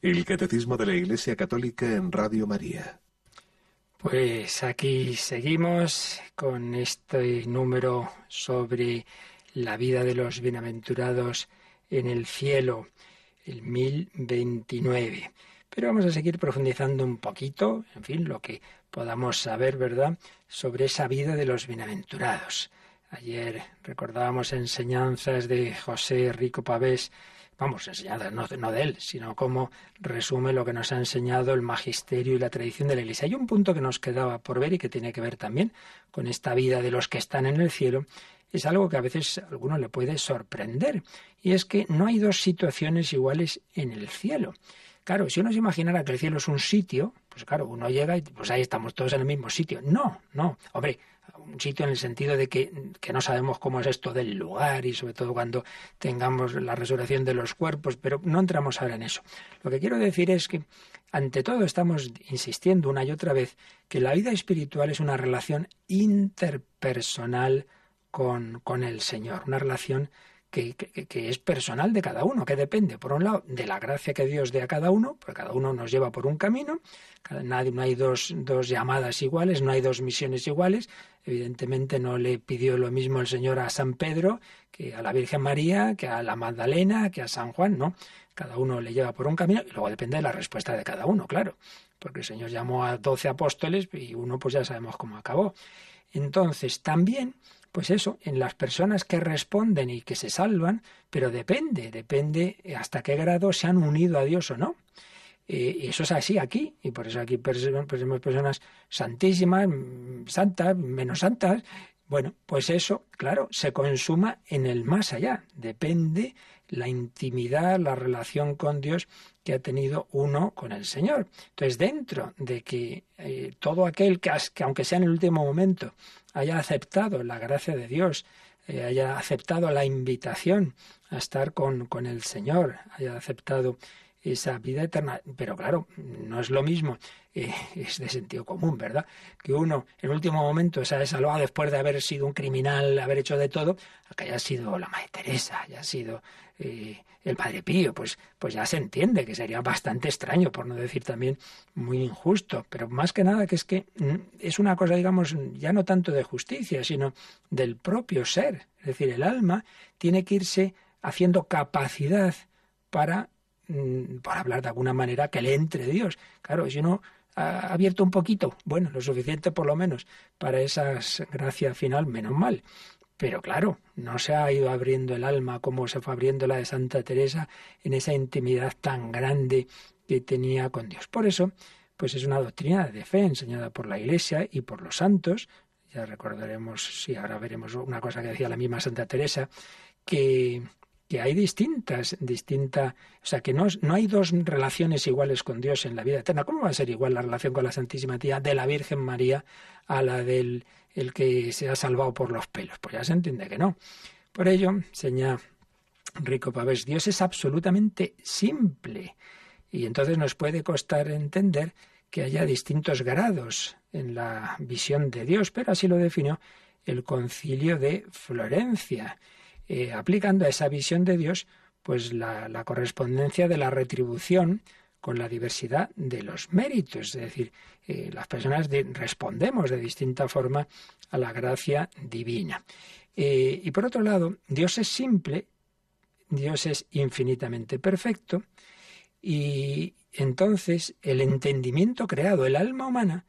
Speaker 5: El Catecismo de la Iglesia Católica en Radio María.
Speaker 2: Pues aquí seguimos con este número sobre la vida de los bienaventurados en el cielo, el 1029. Pero vamos a seguir profundizando un poquito, en fin, lo que podamos saber, ¿verdad?, sobre esa vida de los bienaventurados. Ayer recordábamos enseñanzas de José Rico Pavés vamos, enseñada no, no, de él, sino cómo resume lo que nos ha enseñado el magisterio y la tradición de la Iglesia. Hay un punto que nos quedaba por ver y que tiene que ver también con esta vida de los que están en el cielo. Es algo que a veces a alguno le puede sorprender, y es que no hay dos situaciones iguales en el cielo. Claro, si uno se imaginara que el cielo es un sitio, pues claro, uno llega y pues ahí estamos todos en el mismo sitio. No, no. Hombre, un sitio en el sentido de que, que, no sabemos cómo es esto del lugar y sobre todo cuando tengamos la resurrección de los cuerpos, pero no entramos ahora en eso. Lo que quiero decir es que ante todo estamos insistiendo una y otra vez que la vida espiritual es una relación interpersonal con, con el Señor, una relación que, es personal de cada uno, que depende, por un lado, de la gracia que Dios dé a cada uno, porque cada uno nos lleva por un camino, nadie, no hay dos, dos llamadas iguales, no hay dos misiones iguales, evidentemente no le pidió lo mismo el Señor a San Pedro que a la Virgen María, que a la Magdalena, que a San Juan, no, cada uno le lleva por un camino y luego depende de la respuesta de cada uno, claro, porque el Señor llamó a doce apóstoles y uno pues ya sabemos cómo acabó. Entonces, también pues eso, en las personas que responden y que se salvan, pero depende, depende hasta qué grado se han unido a Dios o no. Eh, eso es así aquí, y por eso aquí tenemos personas santísimas, santas, menos santas. Bueno, pues eso, claro, se consuma en el más allá. Depende la intimidad, la relación con Dios que ha tenido uno con el Señor. Entonces, dentro de que eh, todo aquel que, que, aunque sea en el último momento, haya aceptado la gracia de Dios, eh, haya aceptado la invitación a estar con, con el Señor, haya aceptado esa vida eterna. Pero claro, no es lo mismo, eh, es de sentido común, ¿verdad? Que uno en último momento se ha salvado después de haber sido un criminal, haber hecho de todo, que haya sido la Madre Teresa, haya sido eh, el Padre Pío, pues, pues ya se entiende que sería bastante extraño, por no decir también muy injusto. Pero más que nada que es que mm, es una cosa, digamos, ya no tanto de justicia, sino del propio ser. Es decir, el alma tiene que irse haciendo capacidad para por hablar de alguna manera, que le entre Dios. Claro, si uno ha abierto un poquito, bueno, lo suficiente por lo menos para esa gracia final, menos mal. Pero claro, no se ha ido abriendo el alma como se fue abriendo la de Santa Teresa en esa intimidad tan grande que tenía con Dios. Por eso, pues es una doctrina de fe enseñada por la Iglesia y por los santos. Ya recordaremos, si ahora veremos una cosa que decía la misma Santa Teresa, que que hay distintas, distinta, o sea, que no, no hay dos relaciones iguales con Dios en la vida eterna. ¿Cómo va a ser igual la relación con la Santísima Tía de la Virgen María a la del el que se ha salvado por los pelos? Pues ya se entiende que no. Por ello, señala Rico Pavés, Dios es absolutamente simple y entonces nos puede costar entender que haya distintos grados en la visión de Dios, pero así lo definió el concilio de Florencia. Eh, aplicando a esa visión de Dios, pues la, correspondencia de la retribución con la diversidad de los méritos. Es decir, eh, las personas respondemos de distinta forma a la gracia divina. Eh, y por otro lado, Dios es simple, Dios es infinitamente perfecto, y entonces el entendimiento creado, el alma humana,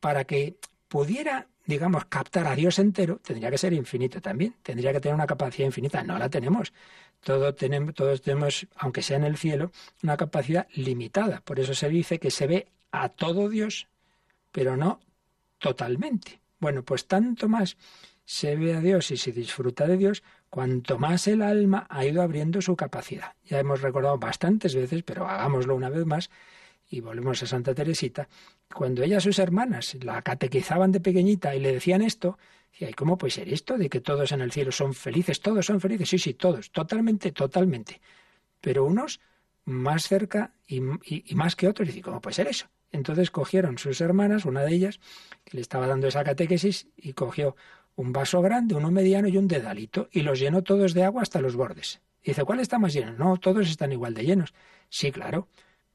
Speaker 2: para que pudiera digamos, captar a Dios entero, tendría que ser infinito también, tendría que tener una capacidad infinita. No la tenemos. Todo tenemos, todos tenemos, aunque sea en el cielo, una capacidad limitada. Por eso se dice que se ve a todo Dios, pero no totalmente. Bueno, pues tanto más se ve a Dios y se disfruta de Dios, cuanto más el alma ha ido abriendo su capacidad. Ya hemos recordado bastantes veces, pero hagámoslo una vez más, y volvemos a Santa Teresita, cuando ella y sus hermanas la catequizaban de pequeñita y le decían esto, decía, ¿y cómo puede ser esto de que todos en el cielo son felices? Todos son felices, sí, sí, todos, totalmente, totalmente. Pero unos más cerca y, más que otros, y ¿cómo puede ser eso? Entonces cogieron sus hermanas, una de ellas, que le estaba dando esa catequesis, y cogió un vaso grande, uno mediano y un dedalito, y los llenó todos de agua hasta los bordes. Y dice, ¿cuál está más lleno? No, todos están igual de llenos. Sí, claro,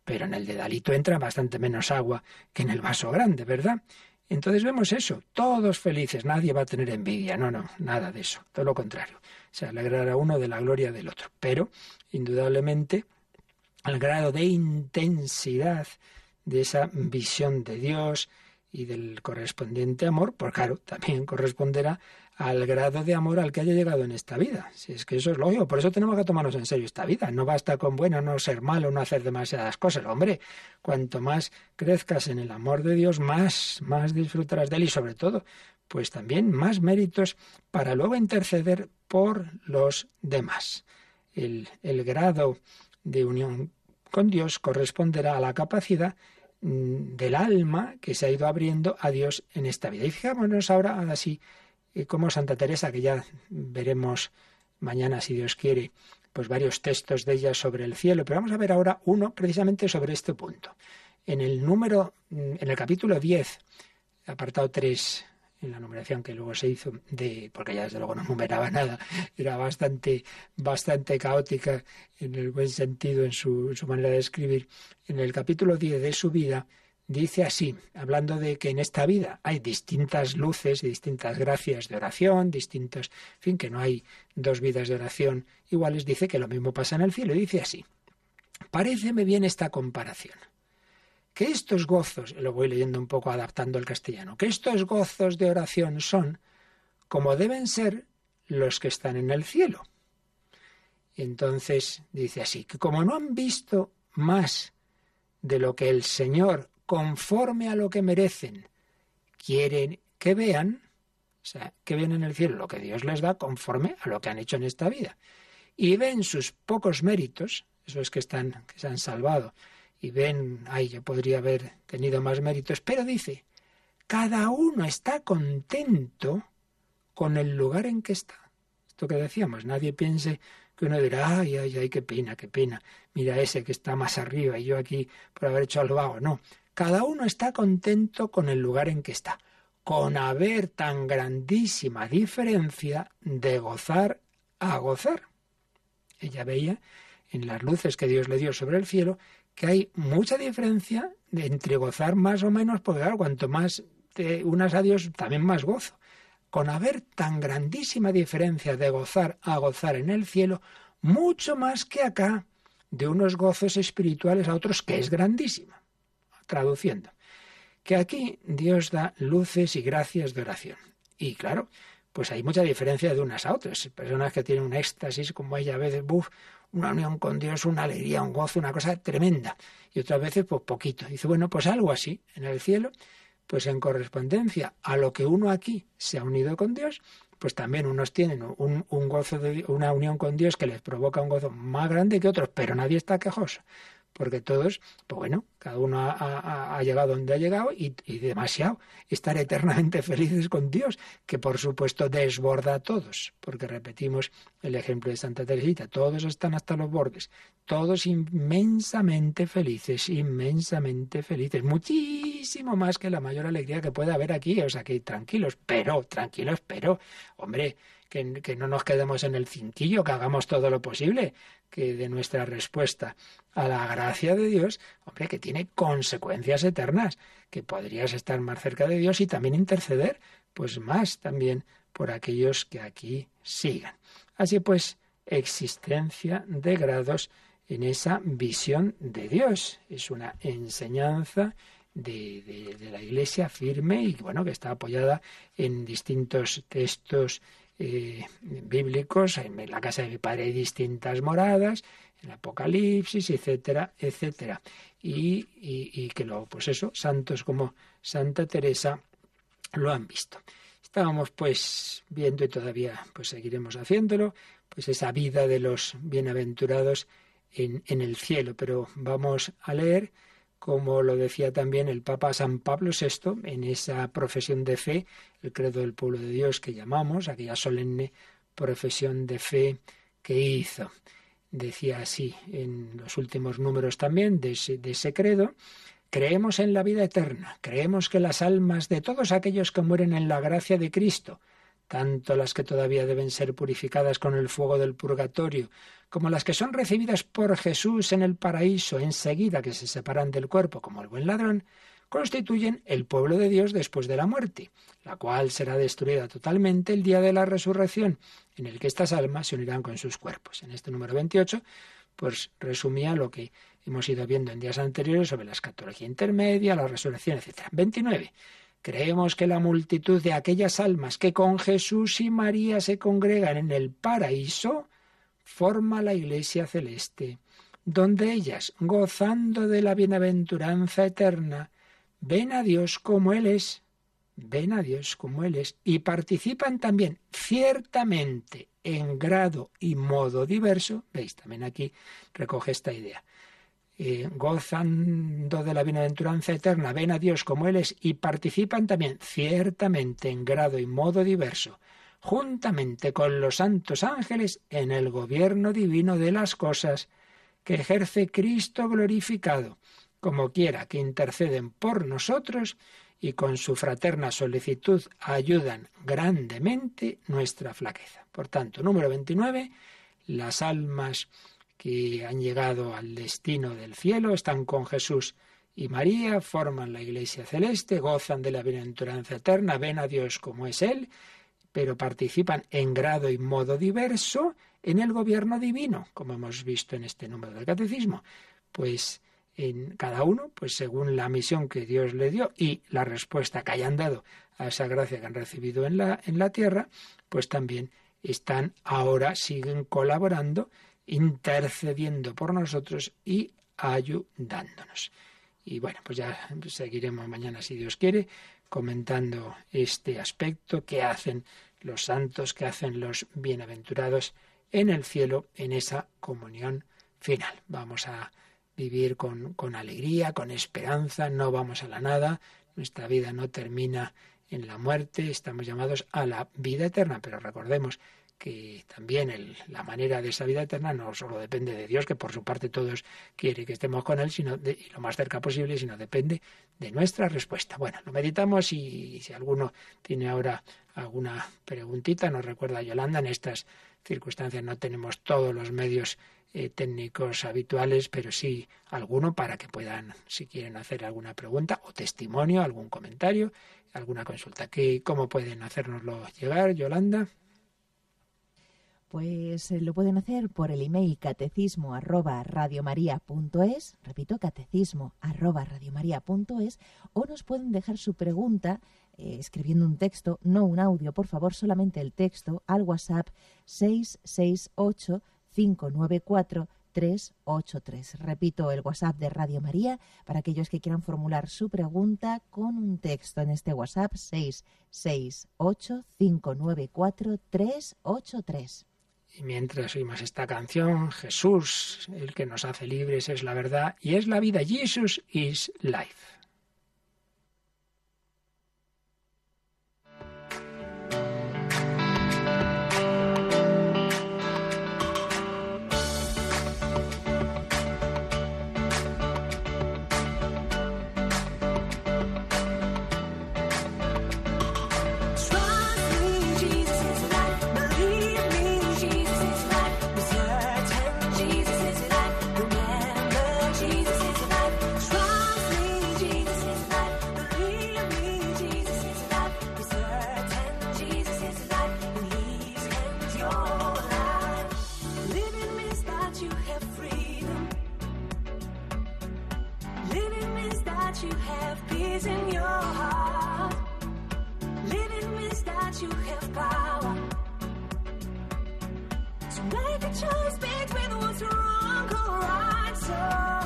Speaker 2: pero en el dedalito entra bastante menos agua que en el vaso grande, ¿verdad? Entonces vemos eso, todos felices, nadie va a tener envidia, no, no, nada de eso, todo lo contrario. Se alegrará uno de la gloria del otro. Pero, indudablemente, al grado de intensidad de esa visión de Dios y del correspondiente amor, pues claro, también corresponderá al grado de amor al que haya llegado en esta vida. Si es que eso es lógico, por eso tenemos que tomarnos en serio esta vida. No basta con, bueno, no ser malo, no hacer demasiadas cosas. Hombre, cuanto más crezcas en el amor de Dios, más, más disfrutarás de él y sobre todo, pues también más méritos para luego interceder por los demás. El, el grado de unión con Dios corresponderá a la capacidad mm, del alma que se ha ido abriendo a Dios en esta vida. Y fijámonos ahora así como Santa Teresa, que ya veremos mañana, si Dios quiere, pues varios textos de ella sobre el cielo, pero vamos a ver ahora uno precisamente sobre este punto. En el número, en el capítulo 10, apartado 3, en la numeración que luego se hizo de porque ya desde luego no numeraba nada era bastante bastante caótica en el buen sentido en su, en su manera de escribir en el capítulo 10 de su vida dice así, hablando de que en esta vida hay distintas luces y distintas gracias de oración, distintos, en fin, que no hay dos vidas de oración iguales, dice que lo mismo pasa en el cielo. Dice así, paréceme bien esta comparación, que estos gozos, lo voy leyendo un poco adaptando al castellano, que estos gozos de oración son como deben ser los que están en el cielo. Entonces dice así, que como no han visto más de lo que el Señor conforme a lo que merecen. Quieren que vean, o sea, que ven en el cielo lo que Dios les da conforme a lo que han hecho en esta vida. Y ven sus pocos méritos, esos que están, que se han salvado, y ven, ay, yo podría haber tenido más méritos, pero dice, cada uno está contento con el lugar en que está. Esto que decíamos, nadie piense que uno dirá, ay, ay, ay, qué pena, qué pena, mira ese que está más arriba y yo aquí por haber hecho algo vago. No, cada uno está contento con el lugar en que está, con haber tan grandísima diferencia de gozar a gozar. Ella veía en las luces que Dios le dio sobre el cielo que hay mucha diferencia entre gozar más o menos, porque claro, cuanto más unas a Dios, también más gozo. Con haber tan grandísima diferencia de gozar a gozar en el cielo, mucho más que acá, de unos gozos espirituales a otros, que es grandísima traduciendo. Que aquí Dios da luces y gracias de oración. Y claro, pues hay mucha diferencia de unas a otras. Personas que tienen un éxtasis, como ella a veces, buf, una unión con Dios, una alegría, un gozo, una cosa tremenda. Y otras veces, pues poquito. Dice, bueno, pues algo así en el cielo, pues en correspondencia a lo que uno aquí se ha unido con Dios, pues también unos tienen un, un gozo de una unión con Dios que les provoca un gozo más grande que otros, pero nadie está quejoso porque todos, pues bueno, cada uno ha, llegado donde ha llegado y, demasiado. Estar eternamente felices con Dios, que por supuesto desborda a todos, porque repetimos el ejemplo de Santa Teresita, todos están hasta los bordes, todos inmensamente felices, inmensamente felices, muchísimo más que la mayor alegría que puede haber aquí, o sea que tranquilos, pero, tranquilos, pero, hombre, que, no nos quedemos en el cintillo, que hagamos todo lo posible, que de nuestra respuesta a la gracia de Dios, hombre, que tiene consecuencias eternas, que podrías estar más cerca de Dios y también interceder, pues más también por aquellos que aquí sigan. Así pues, existencia de grados en esa visión de Dios. Es una enseñanza de, de, la Iglesia firme y bueno que está apoyada en distintos textos eh, bíblicos, en la casa de mi padre hay distintas moradas, el Apocalipsis, etcétera, etcétera. Y, y, que luego, pues eso, santos como Santa Teresa lo han visto. Estábamos pues viendo y todavía pues seguiremos haciéndolo, pues esa vida de los bienaventurados en, en el cielo. Pero vamos a leer como lo decía también el Papa San Pablo VI en esa profesión de fe, el credo del pueblo de Dios que llamamos, aquella solemne profesión de fe que hizo. Decía así en los últimos números también de ese, credo, creemos en la vida eterna, creemos que las almas de todos aquellos que mueren en la gracia de Cristo, tanto las que todavía deben ser purificadas con el fuego del purgatorio, como las que son recibidas por Jesús en el paraíso enseguida que se separan del cuerpo, como el buen ladrón, constituyen el pueblo de Dios después de la muerte, la cual será destruida totalmente el día de la resurrección, en el que estas almas se unirán con sus cuerpos. En este número 28, pues resumía lo que hemos ido viendo en días anteriores sobre la escatología intermedia, la resurrección, etc. 29. Creemos que la multitud de aquellas almas que con Jesús y María se congregan en el paraíso forma la iglesia celeste, donde ellas, gozando de la bienaventuranza eterna, ven a Dios como Él es, ven a Dios como Él es, y participan también ciertamente en grado y modo diverso, veis, también aquí recoge esta idea, eh, gozando de la bienaventuranza eterna, ven a Dios como Él es y participan también ciertamente en grado y modo diverso, juntamente con los santos ángeles, en el gobierno divino de las cosas que ejerce Cristo glorificado, como quiera que interceden por nosotros y con su fraterna solicitud ayudan grandemente nuestra flaqueza. Por tanto, número 29, las almas que han llegado al destino del cielo, están con Jesús y María, forman la iglesia celeste, gozan de la bienaventuranza eterna, ven a Dios como es Él, pero participan en grado y modo diverso en el gobierno divino, como hemos visto en este número del catecismo. Pues en cada uno, pues según la misión que Dios le dio y la respuesta que hayan dado a esa gracia que han recibido en la, en la tierra, pues también están ahora, siguen colaborando intercediendo por nosotros y ayudándonos. Y bueno, pues ya seguiremos mañana, si Dios quiere, comentando este aspecto que hacen los santos, que hacen los bienaventurados en el cielo, en esa comunión final. Vamos a vivir con, con alegría, con esperanza, no vamos a la nada, nuestra vida no termina en la muerte, estamos llamados a la vida eterna, pero recordemos que también el, la manera de esa vida eterna no solo depende de Dios, que por su parte todos quiere que estemos con Él, sino de, y lo más cerca posible, sino depende de nuestra respuesta. Bueno, lo meditamos y si alguno tiene ahora alguna preguntita, nos recuerda Yolanda, en estas circunstancias no tenemos todos los medios eh, técnicos habituales, pero sí alguno para que puedan, si quieren hacer alguna pregunta o testimonio, algún comentario, alguna consulta. ¿Qué, ¿Cómo pueden hacérnoslo llegar, Yolanda?
Speaker 3: Pues eh, lo pueden hacer por el email catecismo arroba radiomaria.es, repito, catecismo arroba radiomaria.es, o nos pueden dejar su pregunta eh, escribiendo un texto, no un audio, por favor, solamente el texto, al WhatsApp 668 594 383. Repito, el WhatsApp de Radio María para aquellos que quieran formular su pregunta con un texto en este WhatsApp 668 594 383.
Speaker 2: Y mientras oímos esta canción, Jesús, el que nos hace libres, es la verdad y es la vida. Jesus is life. you have
Speaker 1: peace in your heart. Living means that you have power. So make a choice between what's wrong or right. So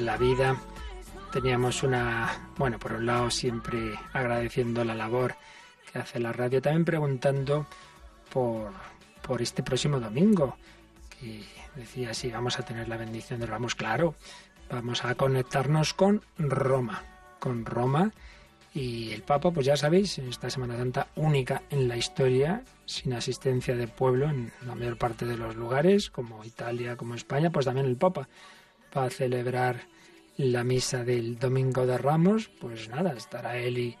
Speaker 2: la vida. Teníamos una, bueno, por un lado siempre agradeciendo la labor que hace la radio, también preguntando por, por este próximo domingo, que decía si vamos a tener la bendición de Ramos, claro, vamos a conectarnos con Roma, con Roma. Y el Papa, pues ya sabéis, en esta Semana Santa única en la historia, sin asistencia de pueblo en la mayor parte de los lugares, como Italia, como España, pues también el Papa va a celebrar la misa del Domingo de Ramos, pues nada, estará él y,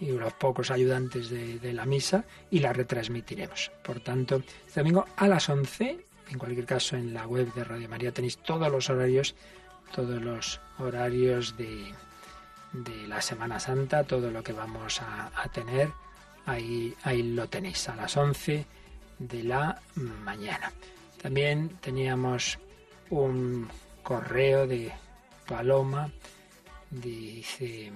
Speaker 2: los pocos ayudantes de, de, la misa y la retransmitiremos. Por tanto, este domingo a las 11, en cualquier caso en la web de Radio María tenéis todos los horarios, todos los horarios de, de la Semana Santa, todo lo que vamos a, a tener, ahí, ahí lo tenéis, a las 11 de la mañana. También teníamos un correo de Paloma, dice,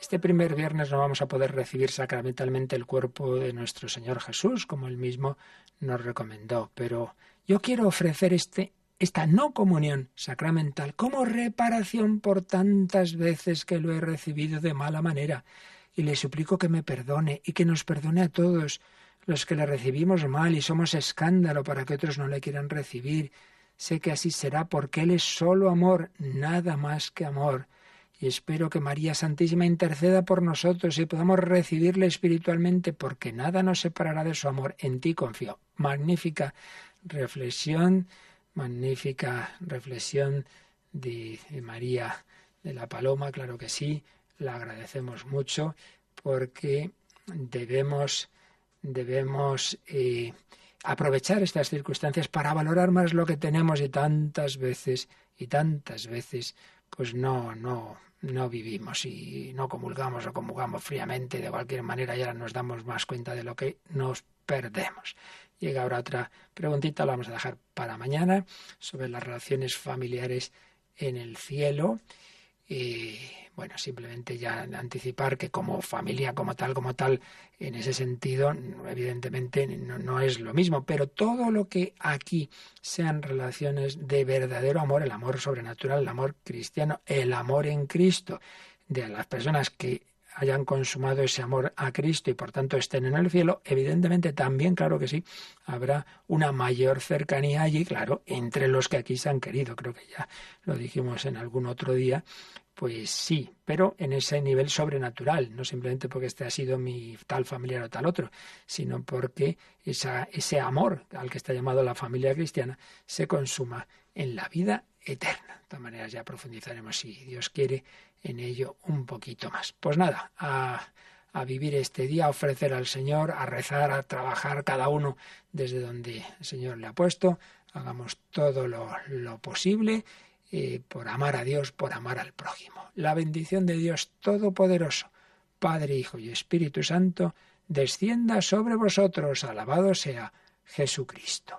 Speaker 2: este primer viernes no vamos a poder recibir sacramentalmente el cuerpo de nuestro Señor Jesús, como él mismo nos recomendó, pero yo quiero ofrecer este esta no comunión sacramental como reparación por tantas veces que lo he recibido de mala manera, y le suplico que me perdone y que nos perdone a todos los que le recibimos mal y somos escándalo para que otros no le quieran recibir. Sé que así será porque Él es solo amor, nada más que amor. Y espero que María Santísima interceda por nosotros y podamos recibirle espiritualmente, porque nada nos separará de su amor. En ti confío. Magnífica reflexión magnífica reflexión de, María de la Paloma, claro que sí, la agradecemos mucho porque debemos, debemos eh, aprovechar estas circunstancias para valorar más lo que tenemos y tantas veces y tantas veces pues no, no, no vivimos y no comulgamos o comulgamos fríamente de cualquier manera y ahora nos damos más cuenta de lo que nos perdemos. Llega ahora otra preguntita, la vamos a dejar para mañana, sobre las relaciones familiares en el cielo. Y bueno, simplemente ya anticipar que como familia, como tal, como tal, en ese sentido, evidentemente no, no, es lo mismo, pero todo lo que aquí sean relaciones de verdadero amor, el amor sobrenatural, el amor cristiano, el amor en Cristo, de las personas que hayan consumado ese amor a Cristo y por tanto estén en el cielo, evidentemente también, claro que sí, habrá una mayor cercanía allí, claro, entre los que aquí se han querido, creo que ya lo dijimos en algún otro día, pues sí, pero en ese nivel sobrenatural, no simplemente porque este ha sido mi tal familiar o tal otro, sino porque ese amor al que está llamado la familia cristiana se consuma en la vida eterna. De todas maneras ya profundizaremos, si Dios quiere, en ello un poquito más. Pues nada, a, a vivir este día, a ofrecer al Señor, a rezar, a trabajar cada uno desde donde el Señor le ha puesto. Hagamos todo lo posible eh, por amar a Dios, por amar al prójimo. La bendición de Dios Todopoderoso, Padre, Hijo y Espíritu Santo, descienda sobre vosotros. Alabado sea Jesucristo.